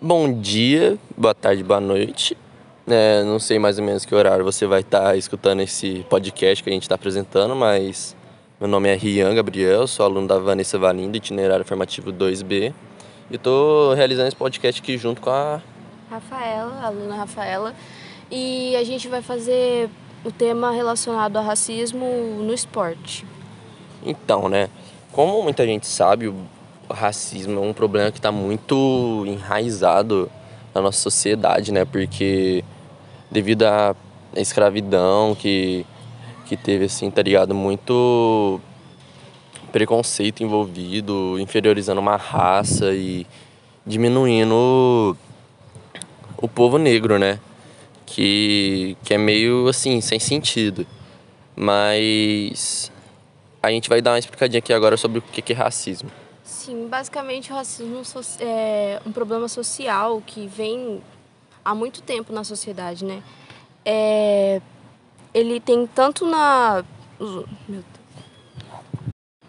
Bom dia, boa tarde, boa noite. É, não sei mais ou menos que horário você vai estar tá escutando esse podcast que a gente está apresentando, mas meu nome é Rian Gabriel, sou aluno da Vanessa Valinda, itinerário formativo 2B. E estou realizando esse podcast aqui junto com a Rafaela, a aluna Rafaela. E a gente vai fazer o tema relacionado ao racismo no esporte. Então, né? Como muita gente sabe, o racismo é um problema que está muito enraizado na nossa sociedade, né? Porque devido à escravidão que, que teve, assim, tá ligado? Muito preconceito envolvido, inferiorizando uma raça e diminuindo o povo negro, né? Que, que é meio assim, sem sentido. Mas a gente vai dar uma explicadinha aqui agora sobre o que é racismo. Sim, basicamente o racismo é um problema social que vem há muito tempo na sociedade, né? É, ele tem tanto na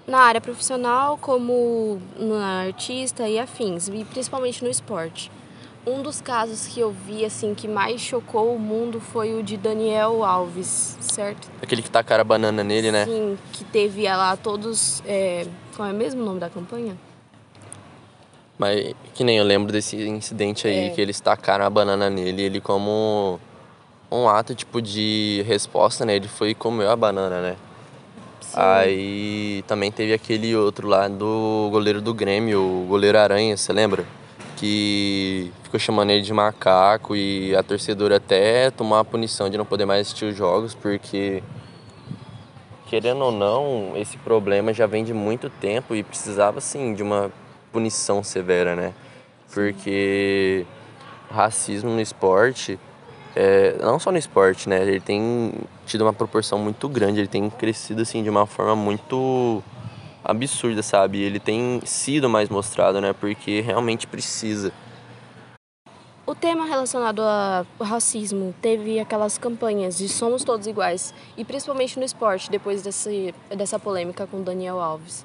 na área profissional como na artista e afins, e principalmente no esporte. Um dos casos que eu vi assim que mais chocou o mundo foi o de Daniel Alves, certo? Aquele que tacaram a banana nele, né? Sim, que teve lá todos. É... Qual é mesmo o nome da campanha? Mas que nem eu lembro desse incidente aí, é. que eles tacaram a banana nele, ele como um ato tipo de resposta, né? Ele foi e comeu a banana, né? Sim. Aí também teve aquele outro lá do goleiro do Grêmio, o goleiro Aranha, você lembra? Que ficou chamando ele de macaco e a torcedora até tomou a punição de não poder mais assistir os jogos, porque querendo ou não, esse problema já vem de muito tempo e precisava sim de uma punição severa, né? Porque racismo no esporte, é, não só no esporte, né? Ele tem tido uma proporção muito grande, ele tem crescido assim de uma forma muito absurda, sabe? Ele tem sido mais mostrado, né? Porque realmente precisa. O tema relacionado ao racismo teve aquelas campanhas de somos todos iguais, e principalmente no esporte, depois desse, dessa polêmica com Daniel Alves.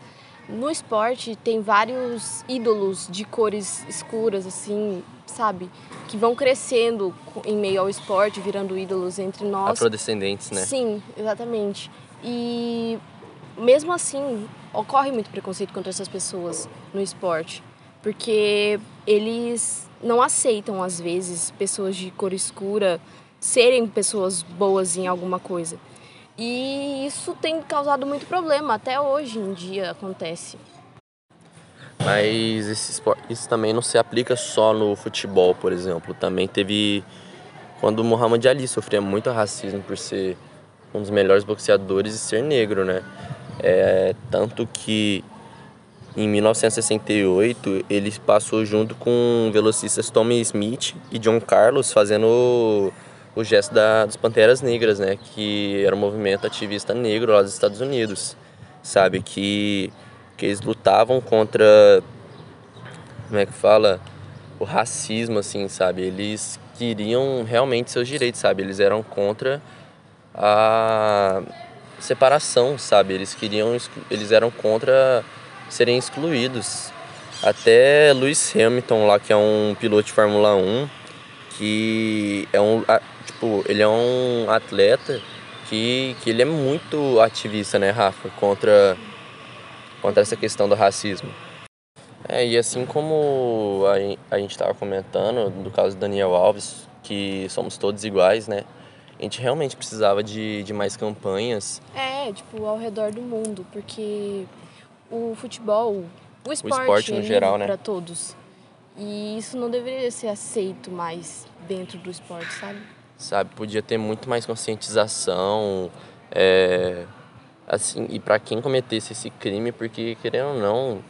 No esporte tem vários ídolos de cores escuras, assim, sabe? Que vão crescendo em meio ao esporte, virando ídolos entre nós. Afrodescendentes, né? Sim, exatamente. E mesmo assim, ocorre muito preconceito contra essas pessoas no esporte. Porque eles não aceitam, às vezes, pessoas de cor escura serem pessoas boas em alguma coisa. E isso tem causado muito problema, até hoje em dia acontece. Mas esporte, isso também não se aplica só no futebol, por exemplo. Também teve quando o Muhammad Ali sofria muito racismo por ser um dos melhores boxeadores e ser negro, né? É, tanto que em 1968 ele passou junto com velocistas Tommy Smith e John Carlos fazendo o gesto da, dos Panteras Negras, né? Que era um movimento ativista negro lá dos Estados Unidos, sabe? Que, que eles lutavam contra, como é que fala? O racismo, assim, sabe? Eles queriam realmente seus direitos, sabe? Eles eram contra a separação, sabe? Eles queriam, eles eram contra serem excluídos. Até Lewis Hamilton lá, que é um piloto de Fórmula 1, que é um tipo, ele é um atleta que, que ele é muito ativista, né, Rafa, contra, contra essa questão do racismo. É, e assim como a, a gente estava comentando do caso do Daniel Alves, que somos todos iguais, né? A gente realmente precisava de, de mais campanhas. É, tipo, ao redor do mundo, porque o futebol, o esporte, o esporte no é geral, né? para todos. E isso não deveria ser aceito mais dentro do esporte, sabe? Sabe? Podia ter muito mais conscientização, é, assim, e para quem cometesse esse crime, porque querendo ou não,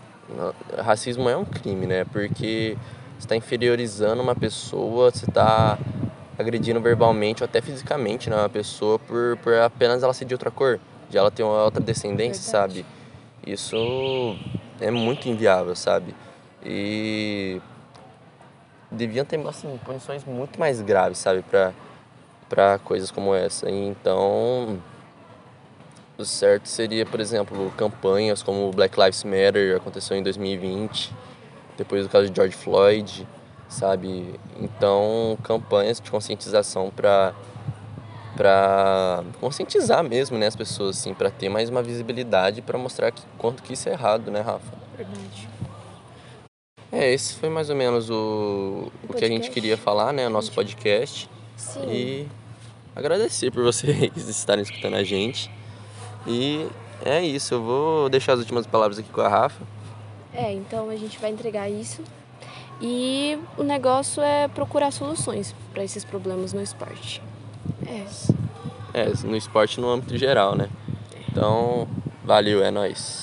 racismo é um crime, né? Porque você está inferiorizando uma pessoa, você está agredindo verbalmente ou até fisicamente né, uma pessoa por, por apenas ela ser de outra cor, de ela ter uma outra descendência, Verdade. sabe? Isso é muito inviável, sabe? E deviam ter assim, punições muito mais graves, sabe, para para coisas como essa. Então, o certo seria, por exemplo, campanhas como Black Lives Matter, aconteceu em 2020, depois do caso de George Floyd, sabe? Então, campanhas de conscientização para para conscientizar mesmo, né, as pessoas assim, para ter mais uma visibilidade para mostrar que, quanto que isso é errado, né, Rafa? Verdade. É, esse foi mais ou menos o, o, o que a gente queria falar, né, o nosso podcast. Sim. E agradecer por vocês estarem escutando a gente. E é isso, eu vou deixar as últimas palavras aqui com a Rafa. É, então a gente vai entregar isso. E o negócio é procurar soluções para esses problemas no esporte. É. É, no esporte no âmbito geral, né? Então, valeu, é nóis.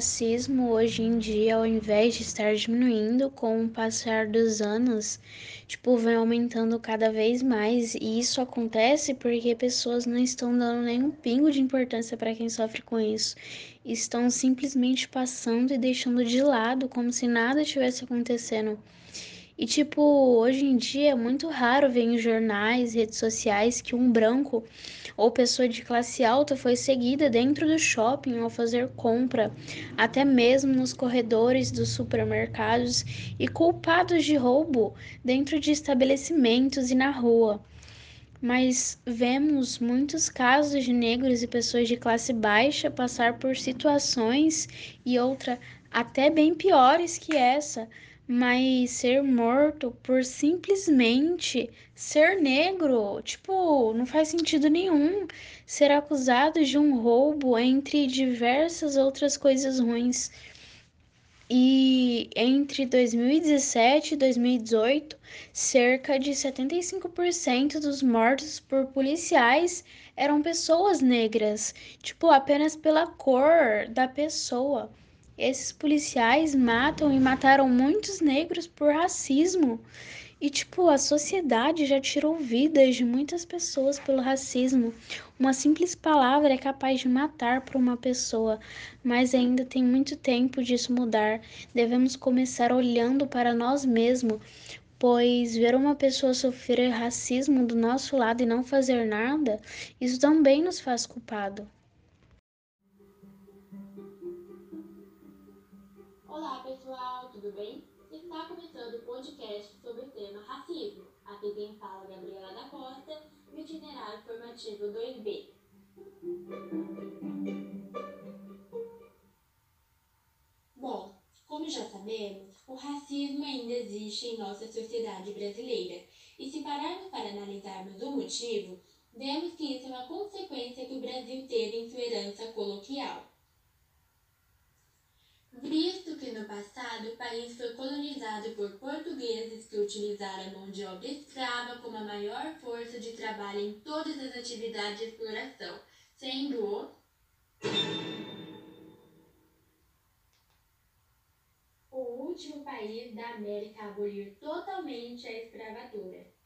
Racismo hoje em dia, ao invés de estar diminuindo com o passar dos anos, tipo, vem aumentando cada vez mais. E isso acontece porque pessoas não estão dando nenhum pingo de importância para quem sofre com isso. Estão simplesmente passando e deixando de lado como se nada tivesse acontecendo. E, tipo, hoje em dia é muito raro ver em jornais, redes sociais que um branco ou pessoa de classe alta foi seguida dentro do shopping ao fazer compra, até mesmo nos corredores dos supermercados e culpados de roubo dentro de estabelecimentos e na rua. Mas vemos muitos casos de negros e pessoas de classe baixa passar por situações e outra até bem piores que essa mas ser morto por simplesmente ser negro, tipo, não faz sentido nenhum ser acusado de um roubo entre diversas outras coisas ruins. E entre 2017 e 2018, cerca de 75% dos mortos por policiais eram pessoas negras, tipo, apenas pela cor da pessoa. Esses policiais matam e mataram muitos negros por racismo. E, tipo, a sociedade já tirou vidas de muitas pessoas pelo racismo. Uma simples palavra é capaz de matar por uma pessoa, mas ainda tem muito tempo disso mudar. Devemos começar olhando para nós mesmos, pois ver uma pessoa sofrer racismo do nosso lado e não fazer nada, isso também nos faz culpado. Podcast sobre o tema racismo. Aqui quem fala é Gabriela da Costa e o itinerário formativo 2B. Bom, como já sabemos, o racismo ainda existe em nossa sociedade brasileira. E se pararmos para analisarmos o motivo, vemos que isso é uma consequência que o Brasil teve em sua herança coloquial. Visto que no passado o país foi colonizado por portugueses que utilizaram a mão de obra escrava como a maior força de trabalho em todas as atividades de exploração, sendo o o último país da América a abolir totalmente a escravatura.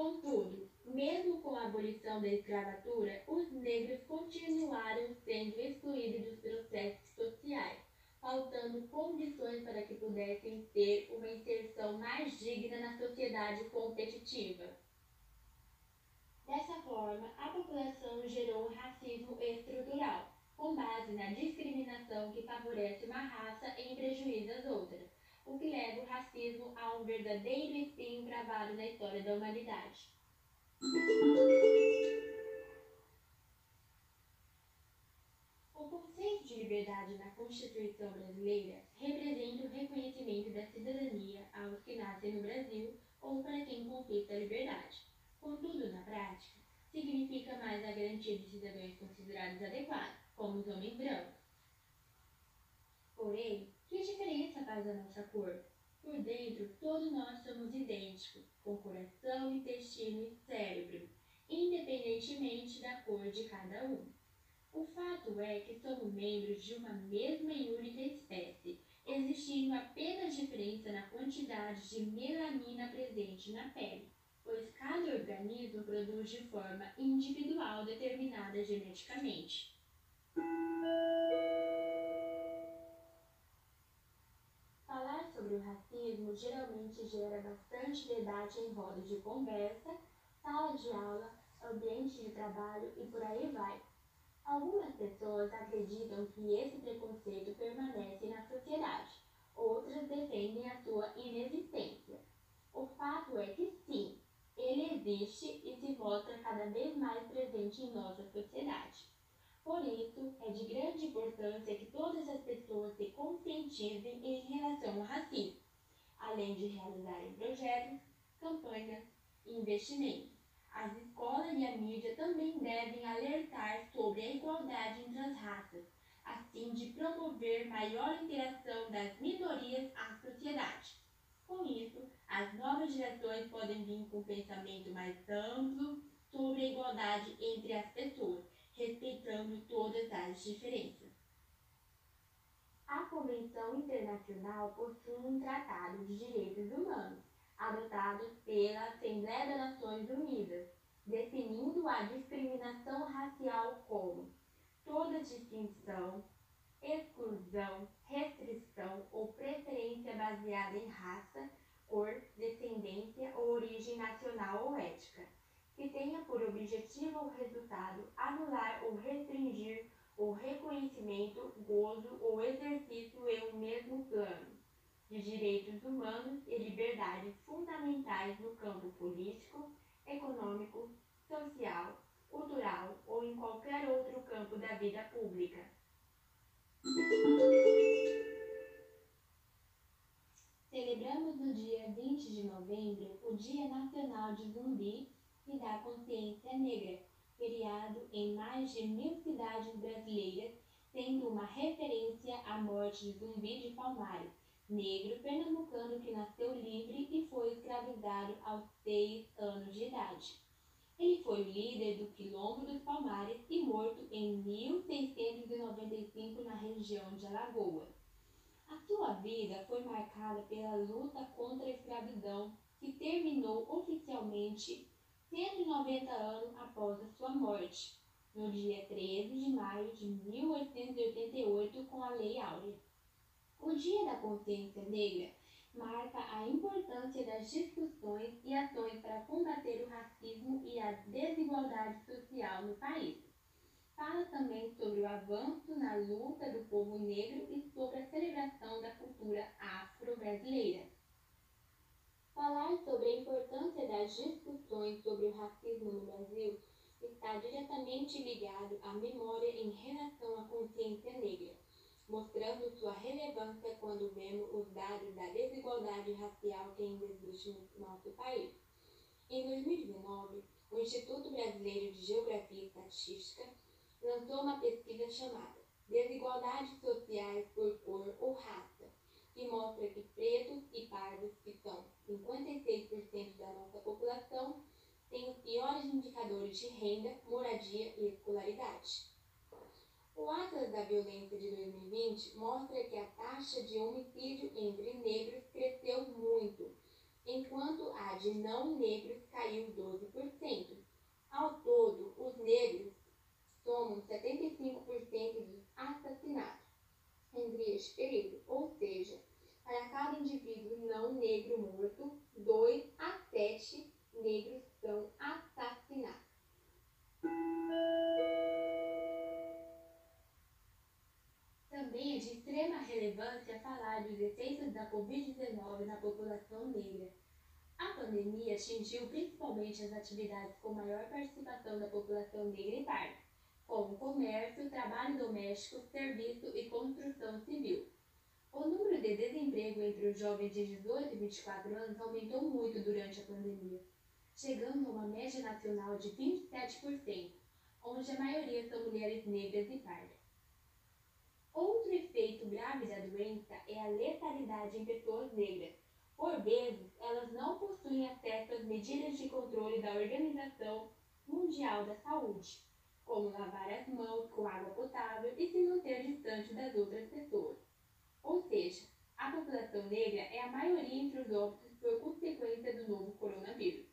Contudo, mesmo com a abolição da escravatura, os negros continuaram sendo excluídos dos processos sociais, faltando condições para que pudessem ter uma inserção mais digna na sociedade competitiva. Dessa forma, a população gerou um racismo estrutural, com base na discriminação que favorece uma raça em prejuízo das outras o que leva o racismo a um verdadeiro espinho gravado na história da humanidade. O conceito de liberdade na Constituição brasileira representa o reconhecimento da cidadania aos que nascem no Brasil ou para quem conquista a liberdade. Contudo, na prática, significa mais a garantia de cidadãos considerados adequados, como os homens brancos. Porém, que diferença faz a nossa cor? Por dentro, todos nós somos idênticos, com coração, intestino e cérebro, independentemente da cor de cada um. O fato é que somos membros de uma mesma e única espécie, existindo apenas diferença na quantidade de melanina presente na pele, pois cada organismo produz de forma individual determinada geneticamente. Racismo geralmente gera bastante debate em rodas de conversa, sala de aula, ambiente de trabalho e por aí vai. Algumas pessoas acreditam que esse preconceito permanece na sociedade, outras defendem a sua inexistência. O fato é que sim, ele existe e se mostra cada vez mais presente em nossa sociedade. Por isso, é de grande importância que todas as pessoas se conscientizem em relação ao racismo, além de realizarem projetos, campanhas e investimentos. As escolas e a mídia também devem alertar sobre a igualdade entre as raças, a fim de promover maior interação das minorias à sociedade. Com isso, as novas gerações podem vir com um pensamento mais amplo sobre a igualdade entre as pessoas, respeitando todas as diferenças. Convenção Internacional possui um Tratado de Direitos Humanos, adotado pela Assembleia das Nações Unidas, definindo a discriminação racial como toda distinção, exclusão, restrição ou preferência baseada em raça, cor, descendência ou origem nacional ou ética, que tenha por objetivo ou resultado anular ou restringir o reconhecimento, gozo ou exercício em um mesmo plano de direitos humanos e liberdades fundamentais no campo político, econômico, social, cultural ou em qualquer outro campo da vida pública. Celebramos no dia 20 de novembro o Dia Nacional de Zumbi e da Consciência Negra, feriado em mais de mil cidades brasileiras, sendo uma referência à morte de Zumbi de Palmares, negro pernambucano que nasceu livre e foi escravizado aos seis anos de idade. Ele foi líder do Quilombo dos Palmares e morto em 1695 na região de Alagoas. A sua vida foi marcada pela luta contra a escravidão, que terminou oficialmente 190 anos após a sua morte, no dia 13 de maio de 1888, com a Lei Áurea. O Dia da Consciência Negra marca a importância das discussões e ações para combater o racismo e a desigualdade social no país. Fala também sobre o avanço na luta do povo negro e sobre a celebração da cultura afro-brasileira. Falar sobre a importância das discussões sobre o racismo no Brasil está diretamente ligado à memória em relação à consciência negra mostrando sua relevância quando vemos os dados da desigualdade racial que ainda existe no nosso país. Em 2019, o Instituto Brasileiro de Geografia e Estatística lançou uma pesquisa chamada Desigualdades Sociais por Cor ou Raça, que mostra que pretos e pardos, que são 56% da nossa população, têm os piores indicadores de renda, moradia e escolaridade. O Atlas da Violência de 2020 mostra que a taxa de homicídio entre negros cresceu muito, enquanto a de não negros caiu 12%. Ao todo, os negros somam 75% dos assassinatos entre este período, ou seja, para cada indivíduo não negro morto, 2 a 7 negros são assassinados. Também é de extrema relevância falar dos efeitos da Covid-19 na população negra. A pandemia atingiu principalmente as atividades com maior participação da população negra e parda, como comércio, trabalho doméstico, serviço e construção civil. O número de desemprego entre os jovens de 18 e 24 anos aumentou muito durante a pandemia, chegando a uma média nacional de 27%, onde a maioria são mulheres negras e pardas. Outro efeito grave da doença é a letalidade em pessoas negras. Por vezes, elas não possuem acesso às medidas de controle da Organização Mundial da Saúde, como lavar as mãos com água potável e se manter distante das outras pessoas. Ou seja, a população negra é a maioria entre os óbitos por consequência do novo coronavírus.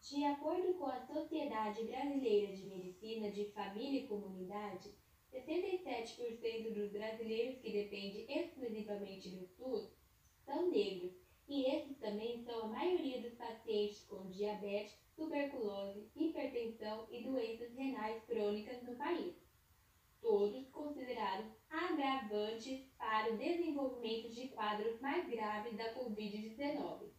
De acordo com a Sociedade Brasileira de Medicina de Família e Comunidade, 77% dos brasileiros que dependem exclusivamente do SUS são negros, e esses também são a maioria dos pacientes com diabetes, tuberculose, hipertensão e doenças renais crônicas no país. Todos considerados agravantes para o desenvolvimento de quadros mais graves da Covid-19.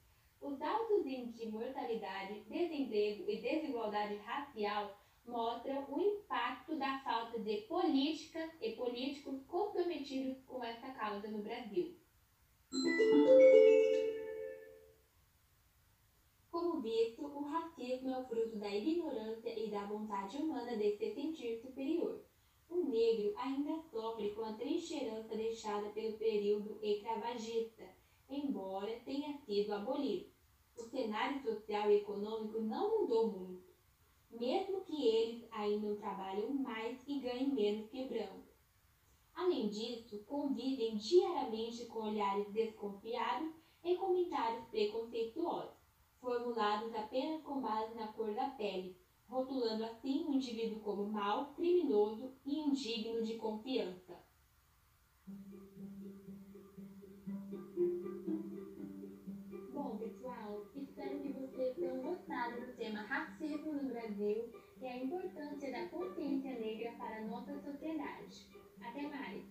Os altos índices de mortalidade, desemprego e desigualdade racial mostram o impacto da falta de políticas e políticos comprometidos com essa causa no Brasil. Como visto, o racismo é o fruto da ignorância e da vontade humana de se sentir superior. O negro ainda sofre com a triste herança deixada pelo período escravagista, embora tenha sido abolido. O cenário social e econômico não mudou muito, mesmo que eles ainda trabalham mais e ganhem menos que branco. Além disso, convivem diariamente com olhares desconfiados e comentários preconceituosos, formulados apenas com base na cor da pele, rotulando assim o indivíduo como mau, criminoso e indigno de confiança. Bom, pessoal, espero que vocês tenham gostado do tema racismo no Brasil e é a importância da consciência negra para a nossa sociedade. Até mais!